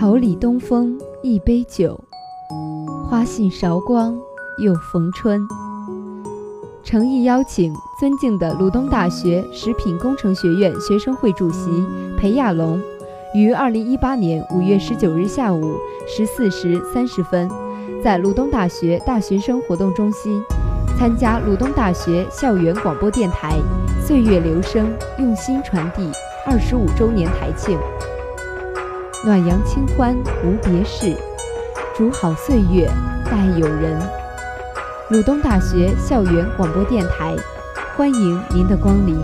桃李东风一杯酒，花信韶光又逢春。诚意邀请尊敬的鲁东大学食品工程学院学生会主席裴亚龙，于二零一八年五月十九日下午十四时三十分，在鲁东大学大学生活动中心参加鲁东大学校园广播电台“岁月留声，用心传递”二十五周年台庆。暖阳清欢无别事，煮好岁月待友人。鲁东大学校园广播电台，欢迎您的光临。